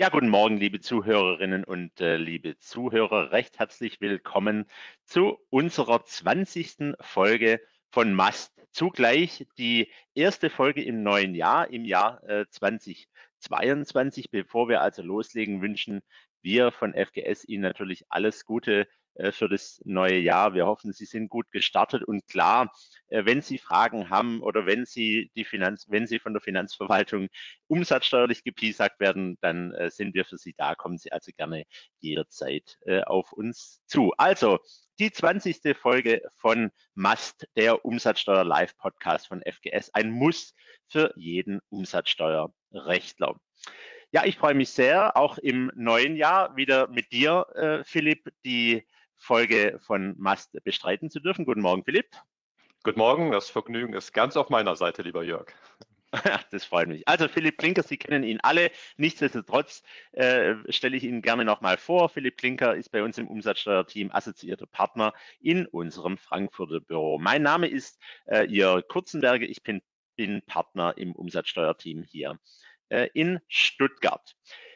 Ja, guten Morgen, liebe Zuhörerinnen und äh, liebe Zuhörer. Recht herzlich willkommen zu unserer 20. Folge von Mast. Zugleich die erste Folge im neuen Jahr, im Jahr äh, 2022. Bevor wir also loslegen, wünschen wir von FGS Ihnen natürlich alles Gute für das neue Jahr. Wir hoffen, Sie sind gut gestartet und klar, äh, wenn Sie Fragen haben oder wenn Sie die Finanz, wenn Sie von der Finanzverwaltung umsatzsteuerlich gepiesackt werden, dann äh, sind wir für Sie da. Kommen Sie also gerne jederzeit auf uns zu. Also die 20. Folge von Must, der Umsatzsteuer Live Podcast von FGS. Ein Muss für jeden Umsatzsteuerrechtler. Ja, ich freue mich sehr, auch im neuen Jahr wieder mit dir, äh, Philipp, die Folge von Mast bestreiten zu dürfen. Guten Morgen, Philipp. Guten Morgen, das Vergnügen ist ganz auf meiner Seite, lieber Jörg. Das freut mich. Also Philipp Klinker, Sie kennen ihn alle. Nichtsdestotrotz äh, stelle ich Ihnen gerne nochmal vor. Philipp Klinker ist bei uns im Umsatzsteuerteam assoziierter Partner in unserem Frankfurter Büro. Mein Name ist äh, Jörg Kurzenberger. Ich bin, bin Partner im Umsatzsteuerteam hier äh, in Stuttgart.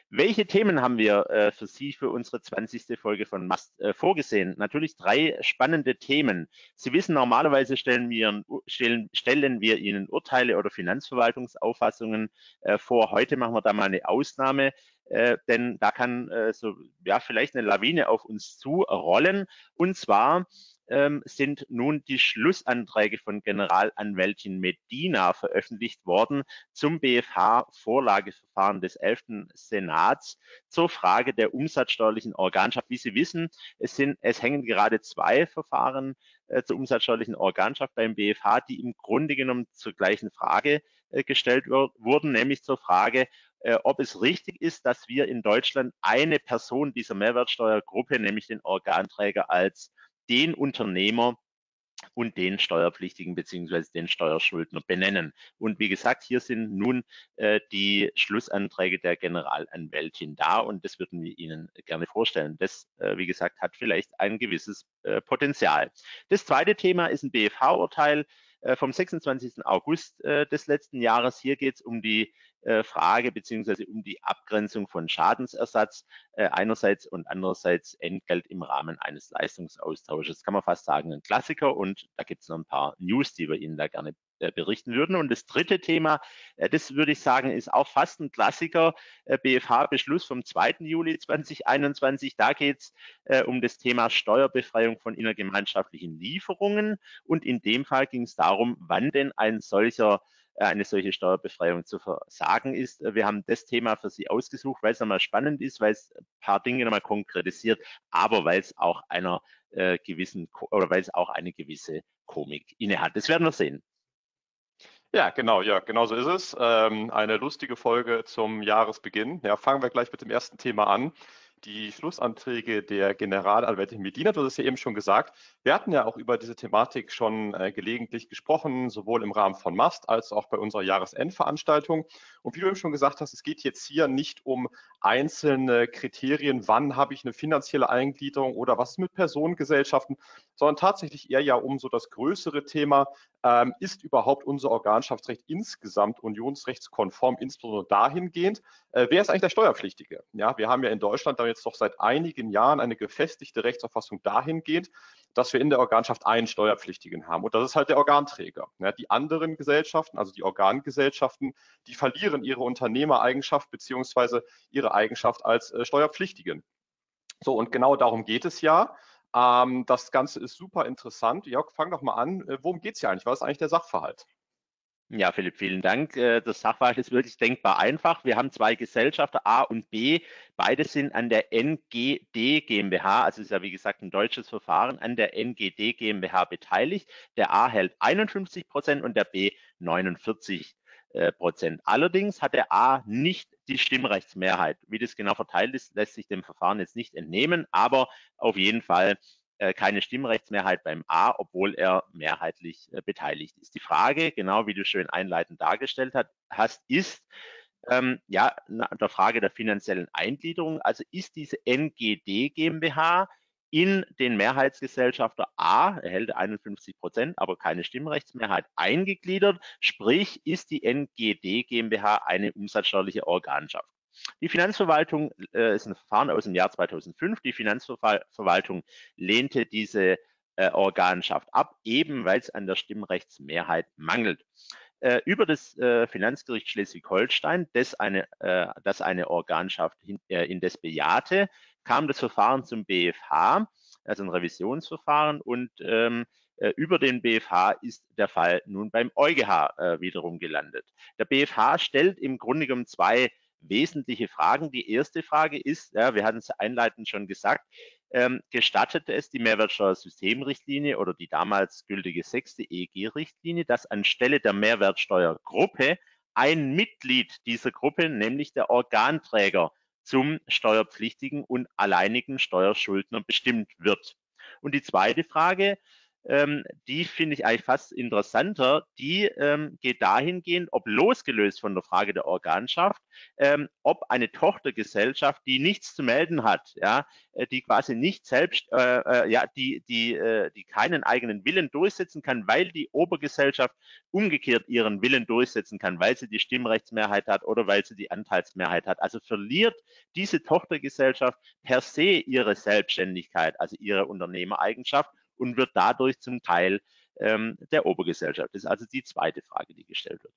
Welche Themen haben wir äh, für Sie für unsere 20. Folge von Mast äh, vorgesehen? Natürlich drei spannende Themen. Sie wissen, normalerweise stellen wir, stellen, stellen wir Ihnen Urteile oder Finanzverwaltungsauffassungen äh, vor. Heute machen wir da mal eine Ausnahme. Äh, denn da kann äh, so ja vielleicht eine Lawine auf uns zurollen. Und zwar ähm, sind nun die Schlussanträge von Generalanwältin Medina veröffentlicht worden zum BFH-Vorlageverfahren des 11. Senats zur Frage der umsatzsteuerlichen Organschaft. Wie Sie wissen, es, sind, es hängen gerade zwei Verfahren äh, zur umsatzsteuerlichen Organschaft beim BFH, die im Grunde genommen zur gleichen Frage äh, gestellt wurden, nämlich zur Frage, äh, ob es richtig ist, dass wir in Deutschland eine Person dieser Mehrwertsteuergruppe, nämlich den Organträger, als den Unternehmer und den Steuerpflichtigen beziehungsweise den Steuerschuldner benennen. Und wie gesagt, hier sind nun äh, die Schlussanträge der Generalanwältin da und das würden wir Ihnen gerne vorstellen. Das, äh, wie gesagt, hat vielleicht ein gewisses äh, Potenzial. Das zweite Thema ist ein BFH-Urteil äh, vom 26. August äh, des letzten Jahres. Hier geht es um die Frage beziehungsweise um die Abgrenzung von Schadensersatz äh, einerseits und andererseits Entgelt im Rahmen eines Leistungsaustausches. Kann man fast sagen, ein Klassiker und da gibt es noch ein paar News, die wir Ihnen da gerne äh, berichten würden. Und das dritte Thema, äh, das würde ich sagen, ist auch fast ein Klassiker, äh, BFH-Beschluss vom 2. Juli 2021. Da geht es um das Thema Steuerbefreiung von innergemeinschaftlichen Lieferungen. Und in dem Fall ging es darum, wann denn ein solcher äh, eine solche Steuerbefreiung zu versagen ist. Wir haben das Thema für Sie ausgesucht, weil es nochmal spannend ist, weil es ein paar Dinge nochmal konkretisiert, aber weil es auch einer äh, gewissen oder weil es auch eine gewisse Komik innehat. Das werden wir sehen. Ja, genau, ja, genau so ist es. Ähm, eine lustige Folge zum Jahresbeginn. Ja, fangen wir gleich mit dem ersten Thema an die Schlussanträge der Generalanwältin Medina. Du hast es ja eben schon gesagt. Wir hatten ja auch über diese Thematik schon äh, gelegentlich gesprochen, sowohl im Rahmen von MAST als auch bei unserer Jahresendveranstaltung. Und wie du eben schon gesagt hast, es geht jetzt hier nicht um einzelne Kriterien, wann habe ich eine finanzielle Eingliederung oder was mit Personengesellschaften, sondern tatsächlich eher ja um so das größere Thema, ähm, ist überhaupt unser Organschaftsrecht insgesamt unionsrechtskonform, insbesondere dahingehend, äh, wer ist eigentlich der Steuerpflichtige? Ja, wir haben ja in Deutschland da jetzt doch seit einigen Jahren eine gefestigte Rechtsauffassung dahingehend, dass wir in der Organschaft einen Steuerpflichtigen haben. Und das ist halt der Organträger. Ja, die anderen Gesellschaften, also die Organgesellschaften, die verlieren ihre Unternehmereigenschaft beziehungsweise ihre Eigenschaft als äh, Steuerpflichtigen. So, und genau darum geht es ja. Ähm, das Ganze ist super interessant. Jörg, fang doch mal an. Äh, worum geht es hier eigentlich? Was ist eigentlich der Sachverhalt? Ja, Philipp, vielen Dank. Äh, das Sachverhalt ist wirklich denkbar einfach. Wir haben zwei Gesellschafter, A und B. Beide sind an der NGD GmbH, also ist ja wie gesagt ein deutsches Verfahren, an der NGD GmbH beteiligt. Der A hält 51 Prozent und der B 49 äh, Prozent. Allerdings hat der A nicht die Stimmrechtsmehrheit. Wie das genau verteilt ist, lässt sich dem Verfahren jetzt nicht entnehmen, aber auf jeden Fall keine Stimmrechtsmehrheit beim A, obwohl er mehrheitlich äh, beteiligt ist. Die Frage, genau wie du schön einleitend dargestellt hast, ist, ähm, ja, der Frage der finanziellen Eingliederung, also ist diese NGD GmbH in den Mehrheitsgesellschafter A, erhält 51 Prozent, aber keine Stimmrechtsmehrheit, eingegliedert, sprich ist die NGD GmbH eine umsatzsteuerliche Organschaft. Die Finanzverwaltung äh, ist ein Verfahren aus dem Jahr 2005. Die Finanzverwaltung lehnte diese äh, Organschaft ab, eben weil es an der Stimmrechtsmehrheit mangelt. Äh, über das äh, Finanzgericht Schleswig-Holstein, das eine, äh, das eine Organschaft hin, äh, indes bejahte, kam das Verfahren zum BFH, also ein Revisionsverfahren und ähm, äh, über den BFH ist der Fall nun beim EuGH äh, wiederum gelandet. Der BFH stellt im Grunde genommen zwei wesentliche Fragen. Die erste Frage ist, ja, wir hatten es einleitend schon gesagt, ähm, gestattete es die Mehrwertsteuersystemrichtlinie oder die damals gültige sechste EEG-Richtlinie, dass anstelle der Mehrwertsteuergruppe ein Mitglied dieser Gruppe, nämlich der Organträger, zum steuerpflichtigen und alleinigen Steuerschuldner bestimmt wird. Und die zweite Frage, ähm, die finde ich eigentlich fast interessanter. Die ähm, geht dahingehend, ob losgelöst von der Frage der Organschaft, ähm, ob eine Tochtergesellschaft, die nichts zu melden hat, ja, äh, die quasi nicht selbst, äh, äh, ja, die, die, äh, die keinen eigenen Willen durchsetzen kann, weil die Obergesellschaft umgekehrt ihren Willen durchsetzen kann, weil sie die Stimmrechtsmehrheit hat oder weil sie die Anteilsmehrheit hat. Also verliert diese Tochtergesellschaft per se ihre Selbstständigkeit, also ihre Unternehmereigenschaft und wird dadurch zum Teil ähm, der Obergesellschaft. Das ist also die zweite Frage, die gestellt wird.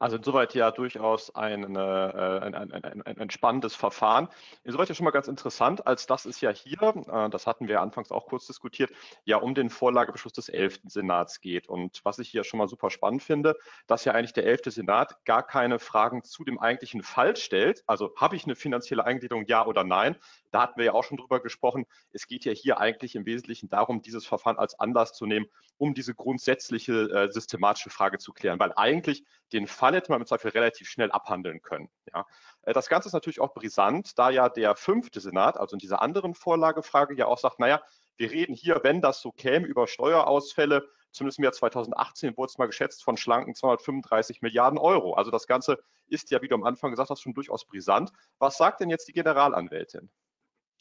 Also insoweit ja durchaus ein, äh, ein, ein, ein, ein, spannendes Verfahren. Insoweit ja schon mal ganz interessant, als das ist ja hier, äh, das hatten wir anfangs auch kurz diskutiert, ja um den Vorlagebeschluss des 11. Senats geht. Und was ich hier schon mal super spannend finde, dass ja eigentlich der 11. Senat gar keine Fragen zu dem eigentlichen Fall stellt. Also habe ich eine finanzielle Eingliederung, ja oder nein? Da hatten wir ja auch schon drüber gesprochen. Es geht ja hier eigentlich im Wesentlichen darum, dieses Verfahren als Anlass zu nehmen, um diese grundsätzliche äh, systematische Frage zu klären. Weil eigentlich den Fall hätte man im Zweifel relativ schnell abhandeln können. Ja. Äh, das Ganze ist natürlich auch brisant, da ja der fünfte Senat, also in dieser anderen Vorlagefrage, ja auch sagt, naja, wir reden hier, wenn das so käme, über Steuerausfälle, zumindest im Jahr 2018 wurde es mal geschätzt von schlanken 235 Milliarden Euro. Also das Ganze ist ja, wie du am Anfang gesagt hast, schon durchaus brisant. Was sagt denn jetzt die Generalanwältin?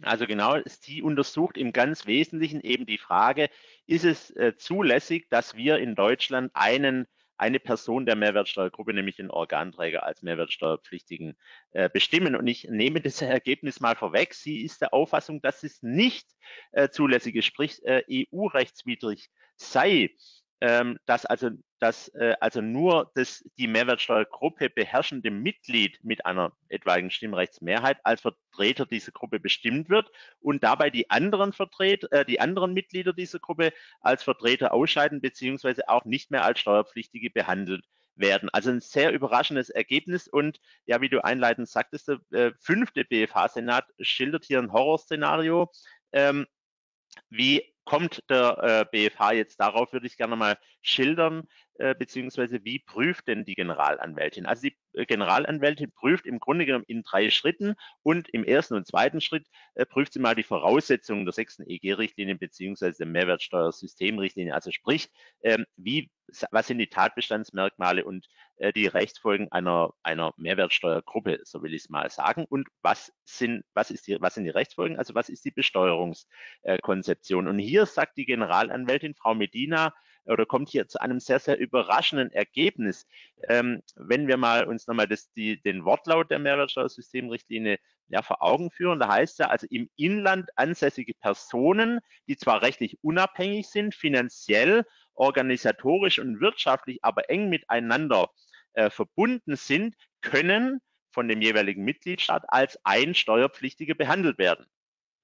Also genau, sie untersucht im ganz Wesentlichen eben die Frage, ist es äh, zulässig, dass wir in Deutschland einen eine Person der Mehrwertsteuergruppe, nämlich den Organträger als Mehrwertsteuerpflichtigen äh, bestimmen. Und ich nehme das Ergebnis mal vorweg. Sie ist der Auffassung, dass es nicht äh, zulässig ist, sprich äh, EU-rechtswidrig sei ähm, dass also, dass, äh, also nur das, die Mehrwertsteuergruppe beherrschende Mitglied mit einer etwaigen Stimmrechtsmehrheit als Vertreter dieser Gruppe bestimmt wird und dabei die anderen Vertreter, äh, die anderen Mitglieder dieser Gruppe als Vertreter ausscheiden beziehungsweise auch nicht mehr als Steuerpflichtige behandelt werden. Also ein sehr überraschendes Ergebnis und ja, wie du einleitend sagtest, der äh, fünfte BFH-Senat schildert hier ein Horrorszenario. Ähm, wie kommt der äh, BFH jetzt darauf, würde ich gerne mal schildern, äh, beziehungsweise wie prüft denn die Generalanwältin? Also die äh, Generalanwältin prüft im Grunde genommen in drei Schritten und im ersten und zweiten Schritt äh, prüft sie mal die Voraussetzungen der sechsten EG-Richtlinie beziehungsweise der Mehrwertsteuersystemrichtlinie. Also sprich, ähm, wie, was sind die Tatbestandsmerkmale und die Rechtsfolgen einer, einer Mehrwertsteuergruppe, so will ich es mal sagen. Und was sind, was ist die, was sind die Rechtsfolgen? Also was ist die Besteuerungskonzeption? Und hier sagt die Generalanwältin Frau Medina, oder kommt hier zu einem sehr, sehr überraschenden Ergebnis. Ähm, wenn wir mal uns nochmal das, die, den Wortlaut der Mehrwertsteuersystemrichtlinie ja, vor Augen führen, da heißt ja also im Inland ansässige Personen, die zwar rechtlich unabhängig sind, finanziell, organisatorisch und wirtschaftlich aber eng miteinander äh, verbunden sind, können von dem jeweiligen Mitgliedstaat als ein Steuerpflichtige behandelt werden.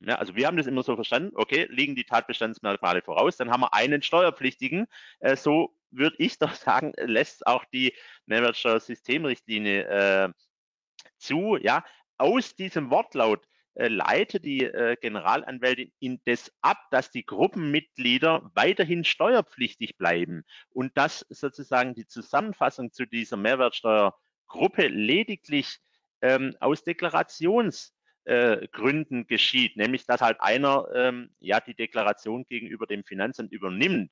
Ja, also wir haben das immer so verstanden, okay, liegen die Tatbestandsmerkmale voraus, dann haben wir einen Steuerpflichtigen. Äh, so würde ich doch sagen, lässt auch die Mehrwertsteuersystemrichtlinie äh, zu. Ja, aus diesem Wortlaut äh, leitet die äh, Generalanwältin indes ab, dass die Gruppenmitglieder weiterhin steuerpflichtig bleiben und dass sozusagen die Zusammenfassung zu dieser Mehrwertsteuergruppe lediglich ähm, aus Deklarations äh, geschieht, nämlich dass halt einer ähm, ja die Deklaration gegenüber dem Finanzamt übernimmt.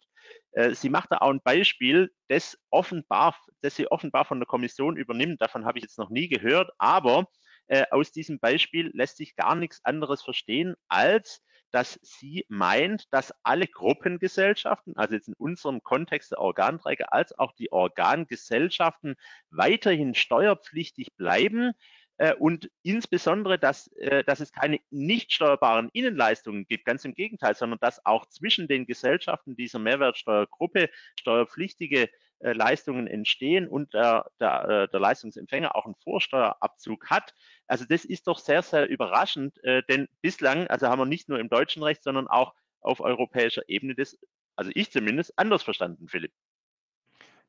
Äh, sie macht da auch ein Beispiel, das offenbar, das sie offenbar von der Kommission übernimmt. Davon habe ich jetzt noch nie gehört, aber äh, aus diesem Beispiel lässt sich gar nichts anderes verstehen, als dass sie meint, dass alle Gruppengesellschaften, also jetzt in unserem Kontext der Organträger, als auch die Organgesellschaften weiterhin steuerpflichtig bleiben, äh, und insbesondere, dass, äh, dass es keine nicht steuerbaren Innenleistungen gibt, ganz im Gegenteil, sondern dass auch zwischen den Gesellschaften dieser Mehrwertsteuergruppe steuerpflichtige äh, Leistungen entstehen und der, der, äh, der Leistungsempfänger auch einen Vorsteuerabzug hat. Also das ist doch sehr, sehr überraschend, äh, denn bislang, also haben wir nicht nur im deutschen Recht, sondern auch auf europäischer Ebene das, also ich zumindest, anders verstanden, Philipp.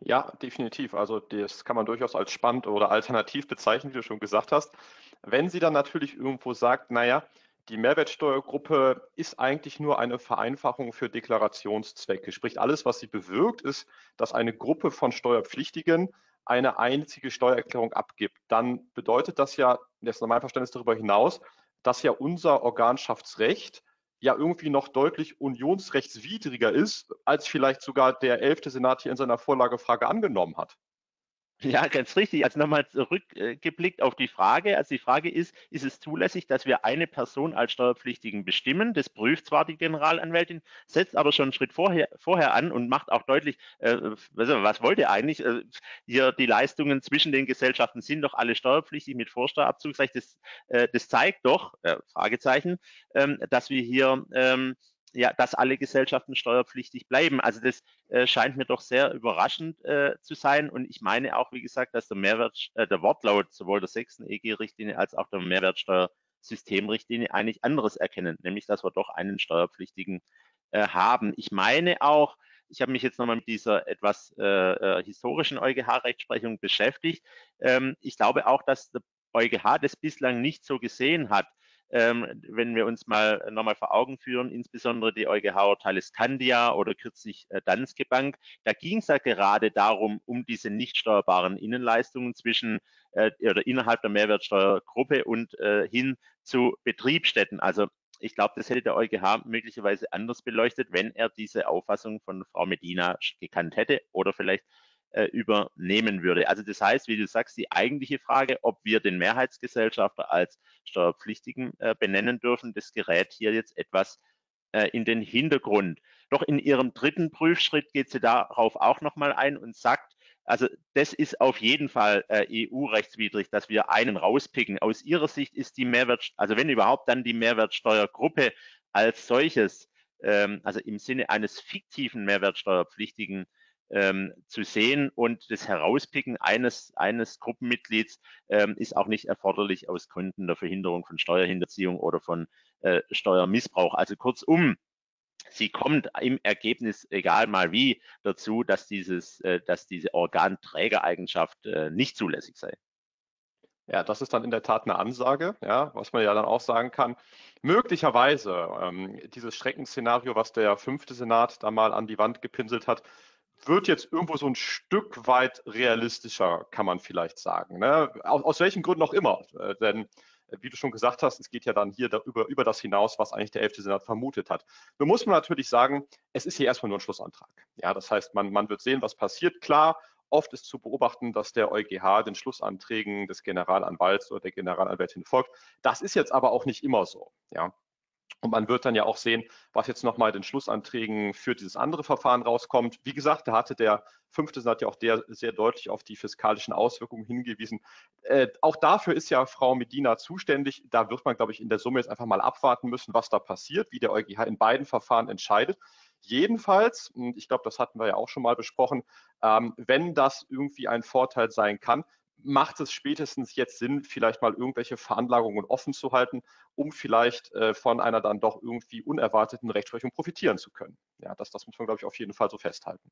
Ja, definitiv. Also das kann man durchaus als spannend oder alternativ bezeichnen, wie du schon gesagt hast. Wenn sie dann natürlich irgendwo sagt, naja, die Mehrwertsteuergruppe ist eigentlich nur eine Vereinfachung für Deklarationszwecke. Sprich, alles, was sie bewirkt, ist, dass eine Gruppe von Steuerpflichtigen eine einzige Steuererklärung abgibt. Dann bedeutet das ja, jetzt nach meinem Verständnis darüber hinaus, dass ja unser Organschaftsrecht ja irgendwie noch deutlich unionsrechtswidriger ist, als vielleicht sogar der elfte Senat hier in seiner Vorlagefrage angenommen hat. Ja, ganz richtig. Also nochmal zurückgeblickt auf die Frage. Also die Frage ist, ist es zulässig, dass wir eine Person als Steuerpflichtigen bestimmen? Das prüft zwar die Generalanwältin, setzt aber schon einen Schritt vorher, vorher an und macht auch deutlich, äh, was wollt ihr eigentlich? Äh, hier die Leistungen zwischen den Gesellschaften sind doch alle steuerpflichtig mit Vorsteuerabzugsrecht. Das, äh, das zeigt doch, äh, Fragezeichen, ähm, dass wir hier ähm, ja, dass alle Gesellschaften steuerpflichtig bleiben. Also das äh, scheint mir doch sehr überraschend äh, zu sein. Und ich meine auch, wie gesagt, dass der Mehrwert, äh, der Wortlaut sowohl der sechsten EG-Richtlinie als auch der Mehrwertsteuersystemrichtlinie eigentlich anderes erkennen, nämlich dass wir doch einen Steuerpflichtigen äh, haben. Ich meine auch, ich habe mich jetzt nochmal mit dieser etwas äh, äh, historischen EuGH-Rechtsprechung beschäftigt. Ähm, ich glaube auch, dass der EuGH das bislang nicht so gesehen hat ähm, wenn wir uns mal äh, nochmal vor Augen führen, insbesondere die EuGH-Urteile Scandia oder kürzlich äh, Danske Bank, da ging es ja gerade darum, um diese nicht steuerbaren Innenleistungen zwischen äh, oder innerhalb der Mehrwertsteuergruppe und äh, hin zu Betriebsstätten. Also ich glaube, das hätte der EuGH möglicherweise anders beleuchtet, wenn er diese Auffassung von Frau Medina gekannt hätte oder vielleicht äh, übernehmen würde. Also das heißt, wie du sagst, die eigentliche Frage, ob wir den Mehrheitsgesellschafter als Steuerpflichtigen äh, benennen dürfen, das gerät hier jetzt etwas äh, in den Hintergrund. Doch in ihrem dritten Prüfschritt geht sie darauf auch nochmal ein und sagt, also das ist auf jeden Fall äh, EU-rechtswidrig, dass wir einen rauspicken. Aus ihrer Sicht ist die Mehrwert, also wenn überhaupt dann die Mehrwertsteuergruppe als solches, ähm, also im Sinne eines fiktiven Mehrwertsteuerpflichtigen ähm, zu sehen und das Herauspicken eines, eines Gruppenmitglieds ähm, ist auch nicht erforderlich aus Gründen der Verhinderung von Steuerhinterziehung oder von äh, Steuermissbrauch. Also kurzum, sie kommt im Ergebnis, egal mal wie, dazu, dass, dieses, äh, dass diese Organträgereigenschaft äh, nicht zulässig sei. Ja, das ist dann in der Tat eine Ansage, ja, was man ja dann auch sagen kann. Möglicherweise ähm, dieses Schreckensszenario, was der fünfte Senat da mal an die Wand gepinselt hat, wird jetzt irgendwo so ein Stück weit realistischer, kann man vielleicht sagen. Ne? Aus, aus, welchen Gründen auch immer. Äh, denn, äh, wie du schon gesagt hast, es geht ja dann hier darüber, über das hinaus, was eigentlich der 11. Senat vermutet hat. Nun muss man natürlich sagen, es ist hier erstmal nur ein Schlussantrag. Ja, das heißt, man, man wird sehen, was passiert. Klar, oft ist zu beobachten, dass der EuGH den Schlussanträgen des Generalanwalts oder der Generalanwältin folgt. Das ist jetzt aber auch nicht immer so. Ja, und man wird dann ja auch sehen, was jetzt nochmal den Schlussanträgen für dieses andere Verfahren rauskommt. Wie gesagt, da hatte der fünfte Senat ja auch der sehr deutlich auf die fiskalischen Auswirkungen hingewiesen. Äh, auch dafür ist ja Frau Medina zuständig. Da wird man, glaube ich, in der Summe jetzt einfach mal abwarten müssen, was da passiert, wie der EuGH in beiden Verfahren entscheidet. Jedenfalls, und ich glaube, das hatten wir ja auch schon mal besprochen, ähm, wenn das irgendwie ein Vorteil sein kann, macht es spätestens jetzt Sinn, vielleicht mal irgendwelche Veranlagungen offen zu halten, um vielleicht äh, von einer dann doch irgendwie unerwarteten Rechtsprechung profitieren zu können. Ja, das, das muss man, glaube ich, auf jeden Fall so festhalten.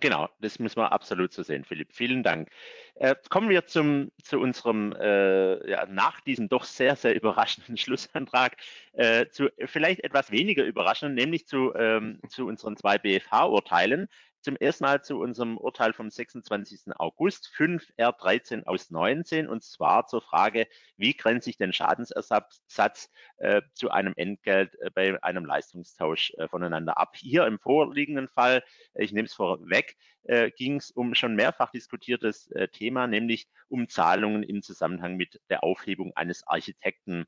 Genau, das müssen wir absolut so sehen, Philipp. Vielen Dank. Äh, kommen wir zum, zu unserem, äh, ja, nach diesem doch sehr, sehr überraschenden Schlussantrag, äh, zu vielleicht etwas weniger überraschend, nämlich zu, ähm, zu unseren zwei BFH-Urteilen zum ersten Mal zu unserem Urteil vom 26. August 5 R13 aus 19 und zwar zur Frage, wie grenzt sich denn Schadensersatz äh, zu einem Entgelt äh, bei einem Leistungstausch äh, voneinander ab. Hier im vorliegenden Fall, ich nehme es vorweg, äh, ging es um schon mehrfach diskutiertes äh, Thema, nämlich um Zahlungen im Zusammenhang mit der Aufhebung eines Architekten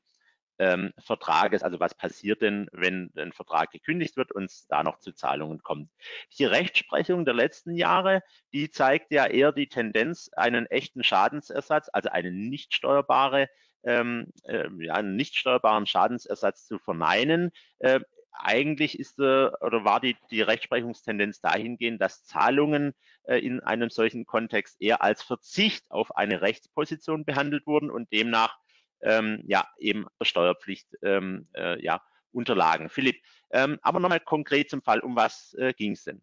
ähm, Vertrages. Also was passiert denn, wenn ein Vertrag gekündigt wird und es da noch zu Zahlungen kommt? Die Rechtsprechung der letzten Jahre, die zeigt ja eher die Tendenz, einen echten Schadensersatz, also eine nicht steuerbare ähm, äh, ja, einen nicht steuerbaren Schadensersatz zu verneinen. Äh, eigentlich ist äh, oder war die, die Rechtsprechungstendenz dahingehend, dass Zahlungen äh, in einem solchen Kontext eher als Verzicht auf eine Rechtsposition behandelt wurden und demnach ähm, ja eben Steuerpflicht ähm, äh, ja, unterlagen. Philipp, ähm, aber nochmal konkret zum Fall, um was äh, ging es denn?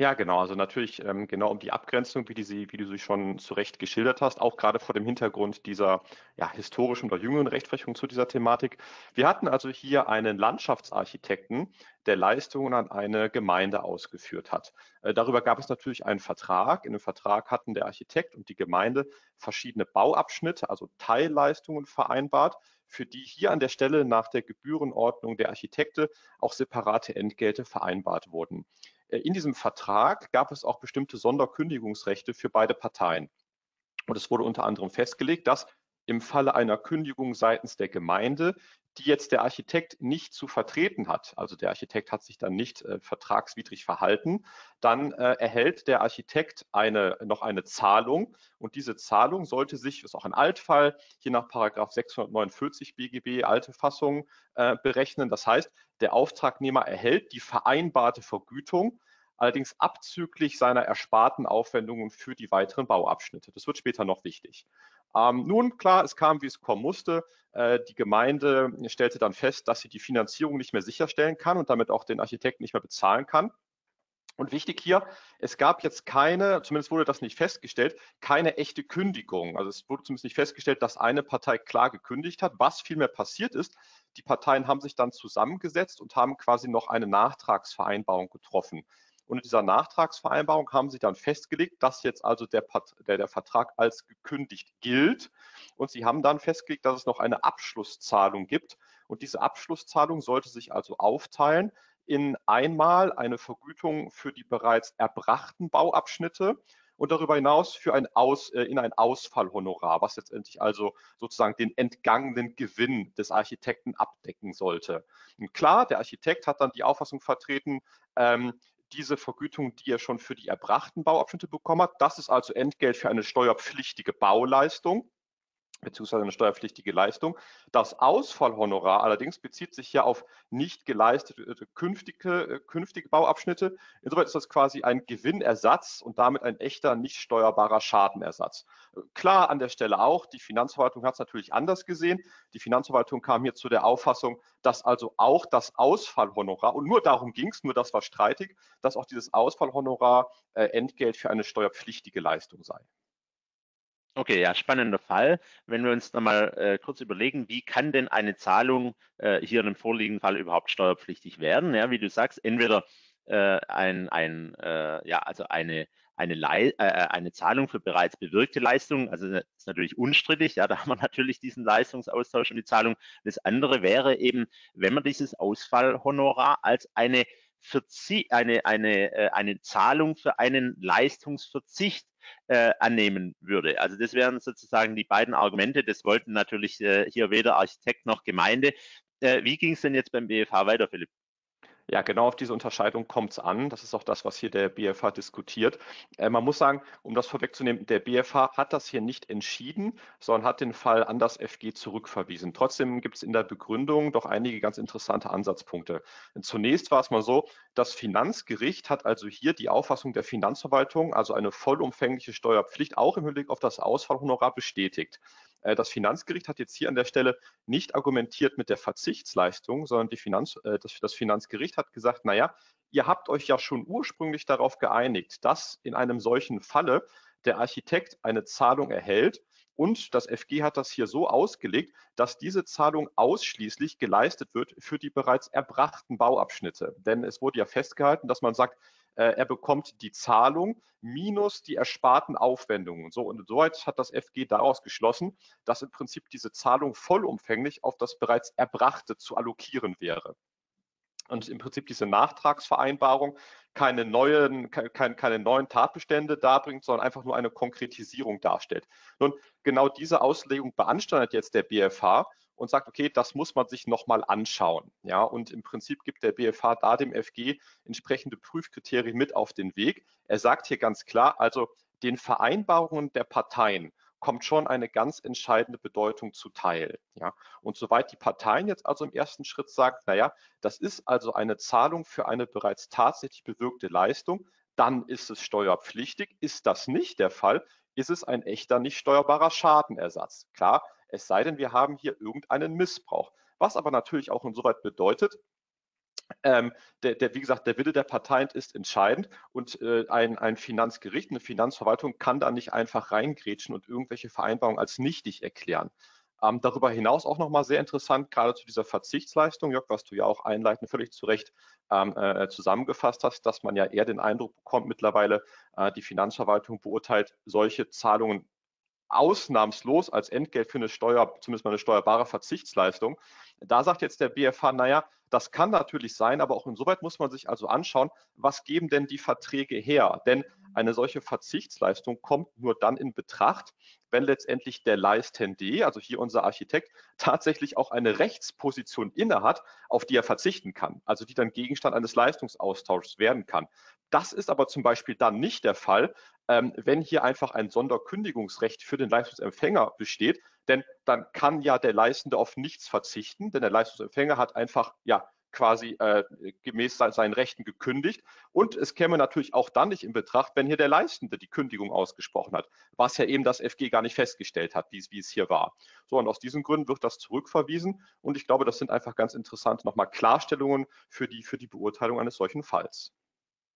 Ja, genau. Also natürlich ähm, genau um die Abgrenzung, wie, die sie, wie du sie schon zu Recht geschildert hast, auch gerade vor dem Hintergrund dieser ja, historischen oder jüngeren Rechtsprechung zu dieser Thematik. Wir hatten also hier einen Landschaftsarchitekten, der Leistungen an eine Gemeinde ausgeführt hat. Äh, darüber gab es natürlich einen Vertrag. In dem Vertrag hatten der Architekt und die Gemeinde verschiedene Bauabschnitte, also Teilleistungen vereinbart, für die hier an der Stelle nach der Gebührenordnung der Architekte auch separate Entgelte vereinbart wurden. Äh, in diesem Vertrag gab es auch bestimmte Sonderkündigungsrechte für beide Parteien. Und es wurde unter anderem festgelegt, dass im Falle einer Kündigung seitens der Gemeinde, die jetzt der Architekt nicht zu vertreten hat, also der Architekt hat sich dann nicht äh, vertragswidrig verhalten, dann äh, erhält der Architekt eine, noch eine Zahlung und diese Zahlung sollte sich, ist auch ein Altfall, hier nach Paragraph 649 BGB, alte Fassung, äh, berechnen. Das heißt, der Auftragnehmer erhält die vereinbarte Vergütung, allerdings abzüglich seiner ersparten Aufwendungen für die weiteren Bauabschnitte. Das wird später noch wichtig. Ähm, nun, klar, es kam, wie es kommen musste. Äh, die Gemeinde stellte dann fest, dass sie die Finanzierung nicht mehr sicherstellen kann und damit auch den Architekten nicht mehr bezahlen kann. Und wichtig hier, es gab jetzt keine, zumindest wurde das nicht festgestellt, keine echte Kündigung. Also es wurde zumindest nicht festgestellt, dass eine Partei klar gekündigt hat. Was vielmehr passiert ist, die Parteien haben sich dann zusammengesetzt und haben quasi noch eine Nachtragsvereinbarung getroffen. Und in dieser Nachtragsvereinbarung haben sie dann festgelegt, dass jetzt also der, der, der Vertrag als gekündigt gilt. Und sie haben dann festgelegt, dass es noch eine Abschlusszahlung gibt. Und diese Abschlusszahlung sollte sich also aufteilen in einmal eine Vergütung für die bereits erbrachten Bauabschnitte und darüber hinaus für ein Aus, äh, in ein Ausfallhonorar, was letztendlich also sozusagen den entgangenen Gewinn des Architekten abdecken sollte. Und klar, der Architekt hat dann die Auffassung vertreten, ähm, diese Vergütung, die er schon für die erbrachten Bauabschnitte bekommen hat, das ist also Entgelt für eine steuerpflichtige Bauleistung beziehungsweise eine steuerpflichtige Leistung. Das Ausfallhonorar allerdings bezieht sich ja auf nicht geleistete äh, künftige, äh, künftige Bauabschnitte. Insoweit ist das quasi ein Gewinnersatz und damit ein echter nicht steuerbarer Schadenersatz. Klar an der Stelle auch, die Finanzverwaltung hat es natürlich anders gesehen. Die Finanzverwaltung kam hier zu der Auffassung, dass also auch das Ausfallhonorar, und nur darum ging es, nur das war streitig, dass auch dieses Ausfallhonorar äh, Entgelt für eine steuerpflichtige Leistung sei. Okay, ja, spannender Fall. Wenn wir uns nochmal äh, kurz überlegen, wie kann denn eine Zahlung äh, hier in dem vorliegenden Fall überhaupt steuerpflichtig werden? Ja, wie du sagst, entweder äh, ein, ein äh, ja, also eine, eine, Lei äh, eine Zahlung für bereits bewirkte Leistungen, also ist natürlich unstrittig, ja, da haben wir natürlich diesen Leistungsaustausch und die Zahlung. Das andere wäre eben, wenn man dieses Ausfallhonorar als eine Verzie eine, eine, äh, eine Zahlung für einen Leistungsverzicht äh, annehmen würde. Also das wären sozusagen die beiden Argumente. Das wollten natürlich äh, hier weder Architekt noch Gemeinde. Äh, wie ging es denn jetzt beim BFH weiter, Philipp? Ja, genau auf diese Unterscheidung kommt es an. Das ist auch das, was hier der BFH diskutiert. Äh, man muss sagen, um das vorwegzunehmen, der BFH hat das hier nicht entschieden, sondern hat den Fall an das FG zurückverwiesen. Trotzdem gibt es in der Begründung doch einige ganz interessante Ansatzpunkte. Zunächst war es mal so, das Finanzgericht hat also hier die Auffassung der Finanzverwaltung, also eine vollumfängliche Steuerpflicht, auch im Hinblick auf das Ausfallhonorar bestätigt. Äh, das Finanzgericht hat jetzt hier an der Stelle nicht argumentiert mit der Verzichtsleistung, sondern Finanz, äh, das, das Finanzgericht hat gesagt, naja, ihr habt euch ja schon ursprünglich darauf geeinigt, dass in einem solchen Falle der Architekt eine Zahlung erhält und das FG hat das hier so ausgelegt, dass diese Zahlung ausschließlich geleistet wird für die bereits erbrachten Bauabschnitte. Denn es wurde ja festgehalten, dass man sagt, er bekommt die Zahlung minus die ersparten Aufwendungen. So, und soweit hat das FG daraus geschlossen, dass im Prinzip diese Zahlung vollumfänglich auf das bereits Erbrachte zu allokieren wäre. Und im Prinzip diese Nachtragsvereinbarung keine neuen, keine, keine neuen Tatbestände darbringt, sondern einfach nur eine Konkretisierung darstellt. Nun, genau diese Auslegung beanstandet jetzt der BFH und sagt, okay, das muss man sich nochmal anschauen. Ja, und im Prinzip gibt der BFH da dem FG entsprechende Prüfkriterien mit auf den Weg. Er sagt hier ganz klar, also den Vereinbarungen der Parteien kommt schon eine ganz entscheidende Bedeutung zuteil. Ja? Und soweit die Parteien jetzt also im ersten Schritt sagen, naja, das ist also eine Zahlung für eine bereits tatsächlich bewirkte Leistung, dann ist es steuerpflichtig. Ist das nicht der Fall, ist es ein echter nicht steuerbarer Schadenersatz. Klar, es sei denn, wir haben hier irgendeinen Missbrauch. Was aber natürlich auch insoweit bedeutet, ähm, der, der, wie gesagt, der Wille der Parteien ist entscheidend und äh, ein, ein Finanzgericht, eine Finanzverwaltung kann da nicht einfach reingrätschen und irgendwelche Vereinbarungen als nichtig erklären. Ähm, darüber hinaus auch nochmal sehr interessant, gerade zu dieser Verzichtsleistung, Jörg, was du ja auch einleitend völlig zu Recht ähm, äh, zusammengefasst hast, dass man ja eher den Eindruck bekommt, mittlerweile äh, die Finanzverwaltung beurteilt solche Zahlungen ausnahmslos als Entgelt für eine Steuer, zumindest mal eine steuerbare Verzichtsleistung. Da sagt jetzt der BFH, naja, das kann natürlich sein, aber auch insoweit muss man sich also anschauen, was geben denn die Verträge her? Denn eine solche Verzichtsleistung kommt nur dann in Betracht, wenn letztendlich der Leistende, also hier unser Architekt, tatsächlich auch eine Rechtsposition innehat, auf die er verzichten kann, also die dann Gegenstand eines Leistungsaustauschs werden kann. Das ist aber zum Beispiel dann nicht der Fall, ähm, wenn hier einfach ein Sonderkündigungsrecht für den Leistungsempfänger besteht, denn dann kann ja der Leistende auf nichts verzichten, denn der Leistungsempfänger hat einfach ja quasi äh, gemäß seinen Rechten gekündigt. Und es käme natürlich auch dann nicht in Betracht, wenn hier der Leistende die Kündigung ausgesprochen hat, was ja eben das FG gar nicht festgestellt hat, wie es, hier war. So, und aus diesen Gründen wird das zurückverwiesen. Und ich glaube, das sind einfach ganz interessante nochmal Klarstellungen für die, für die Beurteilung eines solchen Falls.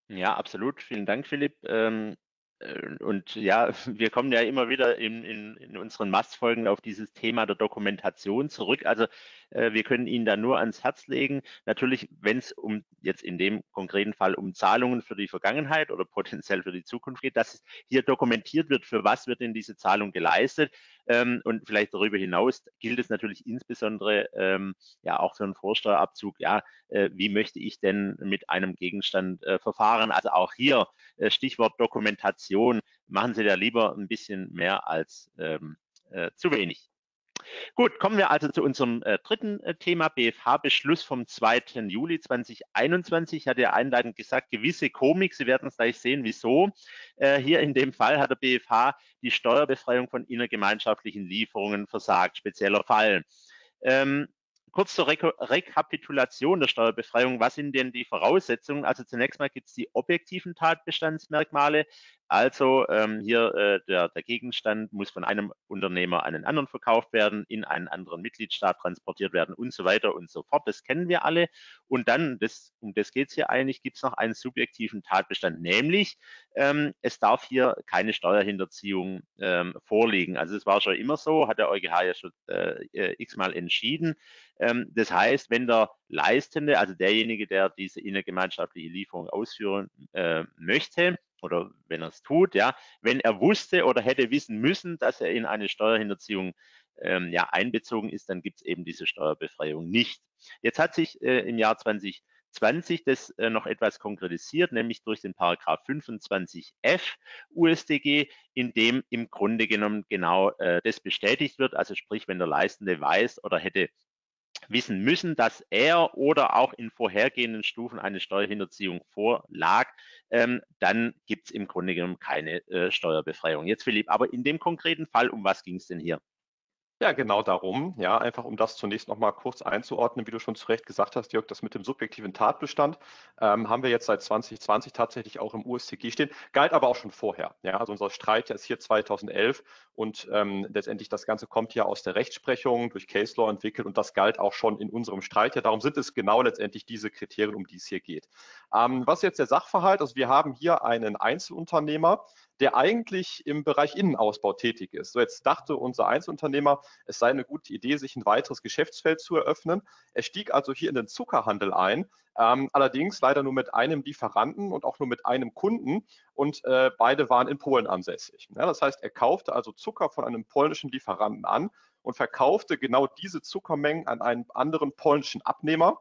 Ja, absolut. Vielen Dank, Philipp. Ähm, äh, und ja, wir kommen ja immer wieder in, in, in unseren Mastfolgen auf dieses Thema der Dokumentation zurück. Also wir können Ihnen da nur ans Herz legen. Natürlich, wenn es um jetzt in dem konkreten Fall um Zahlungen für die Vergangenheit oder potenziell für die Zukunft geht, dass hier dokumentiert wird, für was wird denn diese Zahlung geleistet. Ähm, und vielleicht darüber hinaus gilt es natürlich insbesondere ähm, ja auch für einen Vorsteuerabzug, ja, äh, wie möchte ich denn mit einem Gegenstand äh, verfahren? Also auch hier äh, Stichwort Dokumentation, machen Sie da lieber ein bisschen mehr als ähm, äh, zu wenig. Gut, kommen wir also zu unserem äh, dritten äh, Thema, BFH-Beschluss vom 2. Juli 2021. Ich hatte ja einleitend gesagt, gewisse Komik, Sie werden es gleich sehen, wieso. Äh, hier in dem Fall hat der BFH die Steuerbefreiung von innergemeinschaftlichen Lieferungen versagt, spezieller Fall. Ähm, kurz zur Re Rekapitulation der Steuerbefreiung. Was sind denn die Voraussetzungen? Also zunächst mal gibt es die objektiven Tatbestandsmerkmale. Also ähm, hier äh, der, der Gegenstand muss von einem Unternehmer an einen anderen verkauft werden, in einen anderen Mitgliedstaat transportiert werden und so weiter und so fort. Das kennen wir alle. Und dann, das, um das geht es hier eigentlich, gibt es noch einen subjektiven Tatbestand, nämlich ähm, es darf hier keine Steuerhinterziehung ähm, vorliegen. Also es war schon immer so, hat der EuGH ja schon äh, äh, x-mal entschieden. Ähm, das heißt, wenn der Leistende, also derjenige, der diese innergemeinschaftliche Lieferung ausführen äh, möchte, oder wenn er es tut, ja, wenn er wusste oder hätte wissen müssen, dass er in eine Steuerhinterziehung ähm, ja, einbezogen ist, dann gibt es eben diese Steuerbefreiung nicht. Jetzt hat sich äh, im Jahr 2020 das äh, noch etwas konkretisiert, nämlich durch den Paragraph 25f USDG, in dem im Grunde genommen genau äh, das bestätigt wird. Also sprich, wenn der Leistende weiß oder hätte wissen müssen, dass er oder auch in vorhergehenden Stufen eine Steuerhinterziehung vorlag, ähm, dann gibt es im Grunde genommen keine äh, Steuerbefreiung. Jetzt Philipp, aber in dem konkreten Fall, um was ging es denn hier? Ja, genau darum. Ja, einfach um das zunächst noch mal kurz einzuordnen, wie du schon zu Recht gesagt hast, Jörg, das mit dem subjektiven Tatbestand ähm, haben wir jetzt seit 2020 tatsächlich auch im USTG stehen, galt aber auch schon vorher. Ja, also unser Streit ist hier 2011 und ähm, letztendlich das Ganze kommt ja aus der Rechtsprechung durch Case Law entwickelt und das galt auch schon in unserem Streit. Ja, darum sind es genau letztendlich diese Kriterien, um die es hier geht. Ähm, was jetzt der Sachverhalt? Also wir haben hier einen Einzelunternehmer, der eigentlich im Bereich Innenausbau tätig ist. So jetzt dachte unser Einzelunternehmer, es sei eine gute Idee, sich ein weiteres Geschäftsfeld zu eröffnen. Er stieg also hier in den Zuckerhandel ein, ähm, allerdings leider nur mit einem Lieferanten und auch nur mit einem Kunden und äh, beide waren in Polen ansässig. Ja, das heißt, er kaufte also Zucker von einem polnischen Lieferanten an und verkaufte genau diese Zuckermengen an einen anderen polnischen Abnehmer.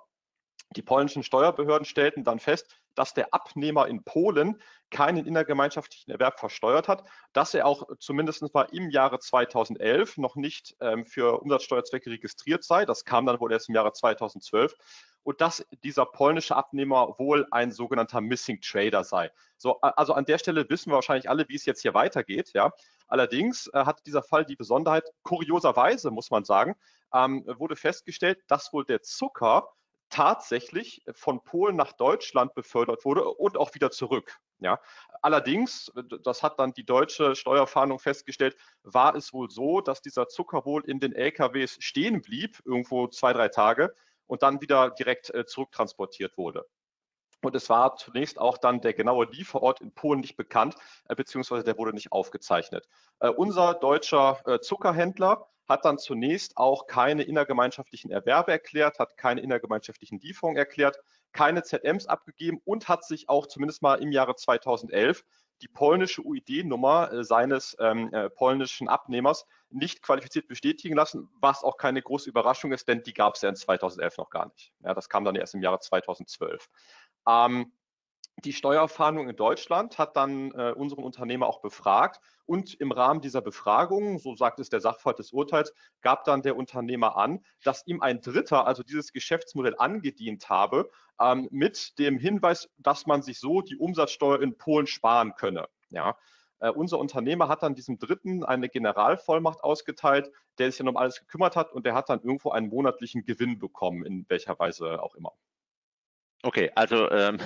Die polnischen Steuerbehörden stellten dann fest, dass der Abnehmer in Polen keinen innergemeinschaftlichen Erwerb versteuert hat, dass er auch zumindest mal im Jahre 2011 noch nicht ähm, für Umsatzsteuerzwecke registriert sei. Das kam dann wohl erst im Jahre 2012 und dass dieser polnische Abnehmer wohl ein sogenannter Missing Trader sei. So, also an der Stelle wissen wir wahrscheinlich alle, wie es jetzt hier weitergeht. Ja. Allerdings äh, hat dieser Fall die Besonderheit, kurioserweise muss man sagen, ähm, wurde festgestellt, dass wohl der Zucker tatsächlich von Polen nach Deutschland befördert wurde und auch wieder zurück. Ja. Allerdings, das hat dann die deutsche Steuerfahndung festgestellt, war es wohl so, dass dieser Zucker wohl in den LKWs stehen blieb, irgendwo zwei, drei Tage, und dann wieder direkt äh, zurücktransportiert wurde. Und es war zunächst auch dann der genaue Lieferort in Polen nicht bekannt, äh, beziehungsweise der wurde nicht aufgezeichnet. Äh, unser deutscher äh, Zuckerhändler hat dann zunächst auch keine innergemeinschaftlichen Erwerbe erklärt, hat keine innergemeinschaftlichen Lieferungen erklärt, keine ZMs abgegeben und hat sich auch zumindest mal im Jahre 2011 die polnische UID-Nummer äh, seines ähm, äh, polnischen Abnehmers nicht qualifiziert bestätigen lassen, was auch keine große Überraschung ist, denn die gab es ja in 2011 noch gar nicht. Ja, das kam dann erst im Jahre 2012. Ähm, die Steuerfahndung in Deutschland hat dann äh, unseren Unternehmer auch befragt und im Rahmen dieser Befragung, so sagt es der Sachverhalt des Urteils, gab dann der Unternehmer an, dass ihm ein Dritter, also dieses Geschäftsmodell angedient habe, ähm, mit dem Hinweis, dass man sich so die Umsatzsteuer in Polen sparen könne. Ja. Äh, unser Unternehmer hat dann diesem Dritten eine Generalvollmacht ausgeteilt, der sich dann um alles gekümmert hat und der hat dann irgendwo einen monatlichen Gewinn bekommen, in welcher Weise auch immer. Okay, also ähm,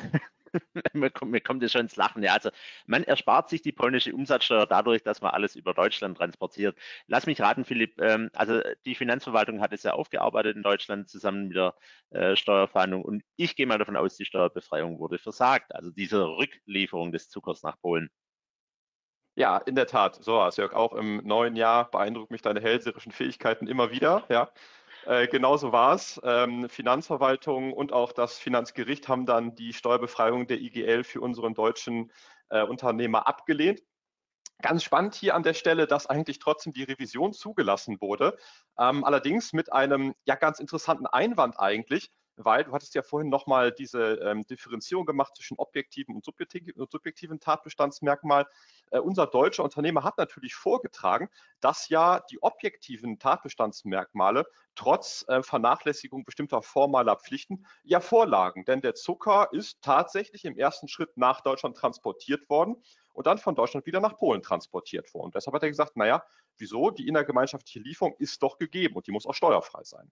mir, kommt, mir kommt es schon ins Lachen. Ja, also man erspart sich die polnische Umsatzsteuer dadurch, dass man alles über Deutschland transportiert. Lass mich raten, Philipp. Ähm, also die Finanzverwaltung hat es ja aufgearbeitet in Deutschland zusammen mit der äh, Steuerfahndung und ich gehe mal davon aus, die Steuerbefreiung wurde versagt. Also diese Rücklieferung des Zuckers nach Polen. Ja, in der Tat. So war es, Jörg. Auch im neuen Jahr beeindruckt mich deine hellseherischen Fähigkeiten immer wieder. Ja. Äh, genauso war es. Ähm, Finanzverwaltung und auch das Finanzgericht haben dann die Steuerbefreiung der IGL für unseren deutschen äh, Unternehmer abgelehnt. Ganz spannend hier an der Stelle, dass eigentlich trotzdem die Revision zugelassen wurde. Ähm, allerdings mit einem ja ganz interessanten Einwand eigentlich, weil du hattest ja vorhin nochmal diese ähm, Differenzierung gemacht zwischen objektiven und subjektiven, subjektiven Tatbestandsmerkmal. Äh, unser deutscher Unternehmer hat natürlich vorgetragen, dass ja die objektiven Tatbestandsmerkmale trotz äh, Vernachlässigung bestimmter formaler Pflichten ja vorlagen. Denn der Zucker ist tatsächlich im ersten Schritt nach Deutschland transportiert worden und dann von Deutschland wieder nach Polen transportiert worden. Deshalb hat er gesagt, naja, wieso? Die innergemeinschaftliche Lieferung ist doch gegeben und die muss auch steuerfrei sein.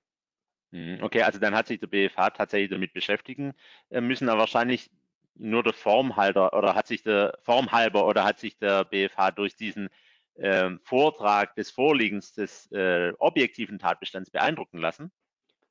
Mhm, okay, also dann hat sich der BFH tatsächlich damit beschäftigen äh, müssen, aber wahrscheinlich nur der Formhalter oder hat sich der Formhalber oder hat sich der BFH durch diesen äh, Vortrag des Vorliegens des äh, objektiven Tatbestands beeindrucken lassen?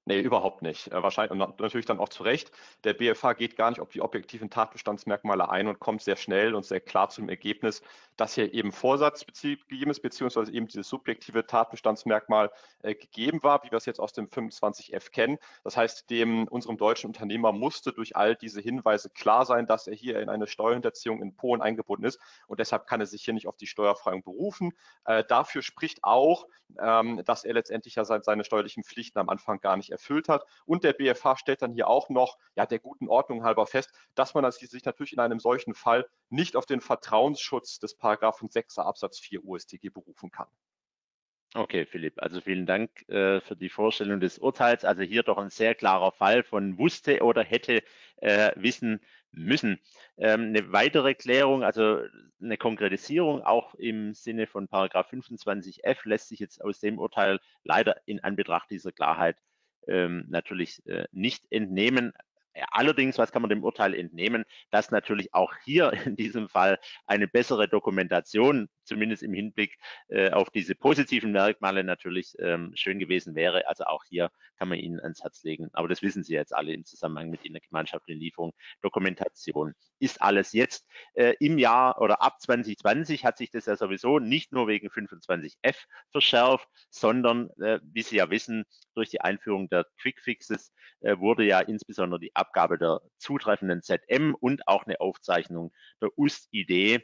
Nee, überhaupt nicht. Äh, wahrscheinlich und natürlich dann auch zu Recht. Der BFH geht gar nicht auf die objektiven Tatbestandsmerkmale ein und kommt sehr schnell und sehr klar zum Ergebnis, dass hier eben Vorsatz gegeben ist, beziehungsweise eben dieses subjektive Tatbestandsmerkmal äh, gegeben war, wie wir es jetzt aus dem 25f kennen. Das heißt, dem unserem deutschen Unternehmer musste durch all diese Hinweise klar sein, dass er hier in eine Steuerhinterziehung in Polen eingebunden ist und deshalb kann er sich hier nicht auf die Steuerfreiung berufen. Äh, dafür spricht auch, ähm, dass er letztendlich ja seine steuerlichen Pflichten am Anfang gar nicht erfüllt hat. Und der BFH stellt dann hier auch noch, ja, der guten Ordnung halber fest, dass man sich natürlich in einem solchen Fall nicht auf den Vertrauensschutz des Paragraphen 6 Absatz 4 USTG berufen kann. Okay, Philipp, also vielen Dank äh, für die Vorstellung des Urteils. Also hier doch ein sehr klarer Fall von wusste oder hätte äh, wissen müssen. Ähm, eine weitere Klärung, also eine Konkretisierung auch im Sinne von Paragraph 25f lässt sich jetzt aus dem Urteil leider in Anbetracht dieser Klarheit ähm, natürlich äh, nicht entnehmen. Allerdings, was kann man dem Urteil entnehmen, dass natürlich auch hier in diesem Fall eine bessere Dokumentation zumindest im Hinblick äh, auf diese positiven Merkmale natürlich ähm, schön gewesen wäre. Also auch hier kann man Ihnen ans Herz legen. Aber das wissen Sie jetzt alle im Zusammenhang mit Ihrer gemeinschaftlichen Lieferung. Dokumentation ist alles jetzt. Äh, Im Jahr oder ab 2020 hat sich das ja sowieso nicht nur wegen 25f verschärft, sondern, äh, wie Sie ja wissen, durch die Einführung der Quick Fixes äh, wurde ja insbesondere die Abgabe der zutreffenden ZM und auch eine Aufzeichnung der UST-ID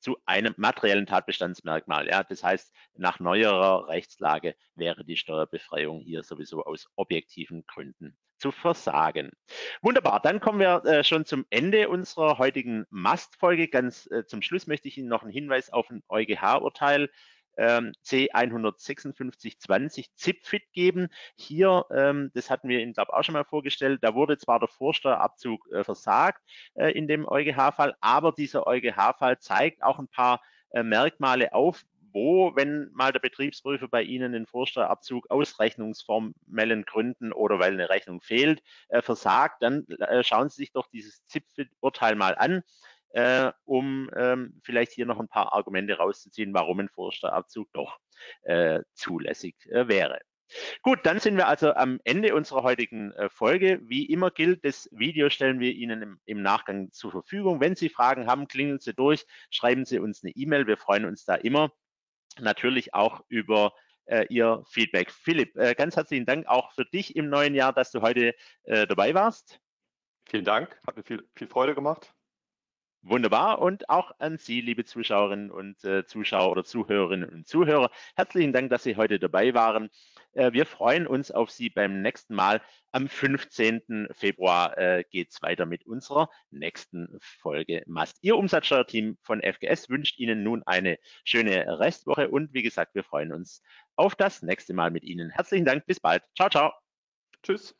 zu einem materiellen Tatbestandsmerkmal. Ja, das heißt, nach neuerer Rechtslage wäre die Steuerbefreiung hier sowieso aus objektiven Gründen zu versagen. Wunderbar, dann kommen wir äh, schon zum Ende unserer heutigen Mast-Folge. Ganz äh, zum Schluss möchte ich Ihnen noch einen Hinweis auf ein EuGH-Urteil ähm, C15620 ZipFit geben. Hier, ähm, das hatten wir Ihnen, glaube ich, auch schon mal vorgestellt, da wurde zwar der Vorsteuerabzug äh, versagt äh, in dem EuGH-Fall, aber dieser EuGH-Fall zeigt auch ein paar äh, Merkmale auf, wo, wenn mal der Betriebsprüfer bei Ihnen den Vorsteuerabzug aus rechnungsformellen Gründen oder weil eine Rechnung fehlt, äh, versagt, dann äh, schauen Sie sich doch dieses ZIP-Urteil mal an, äh, um ähm, vielleicht hier noch ein paar Argumente rauszuziehen, warum ein Vorsteuerabzug doch äh, zulässig äh, wäre. Gut, dann sind wir also am Ende unserer heutigen äh, Folge. Wie immer gilt, das Video stellen wir Ihnen im, im, Nachgang zur Verfügung. Wenn Sie Fragen haben, klingeln Sie durch, schreiben Sie uns eine E-Mail. Wir freuen uns da immer natürlich auch über äh, Ihr Feedback. Philipp, äh, ganz herzlichen Dank auch für dich im neuen Jahr, dass du heute äh, dabei warst. Vielen Dank, hat mir viel, viel Freude gemacht. Wunderbar. Und auch an Sie, liebe Zuschauerinnen und äh, Zuschauer oder Zuhörerinnen und Zuhörer, herzlichen Dank, dass Sie heute dabei waren. Äh, wir freuen uns auf Sie beim nächsten Mal. Am 15. Februar äh, geht es weiter mit unserer nächsten Folge Mast. Ihr Umsatzsteuerteam von FGS wünscht Ihnen nun eine schöne Restwoche und wie gesagt, wir freuen uns auf das nächste Mal mit Ihnen. Herzlichen Dank, bis bald. Ciao, ciao. Tschüss.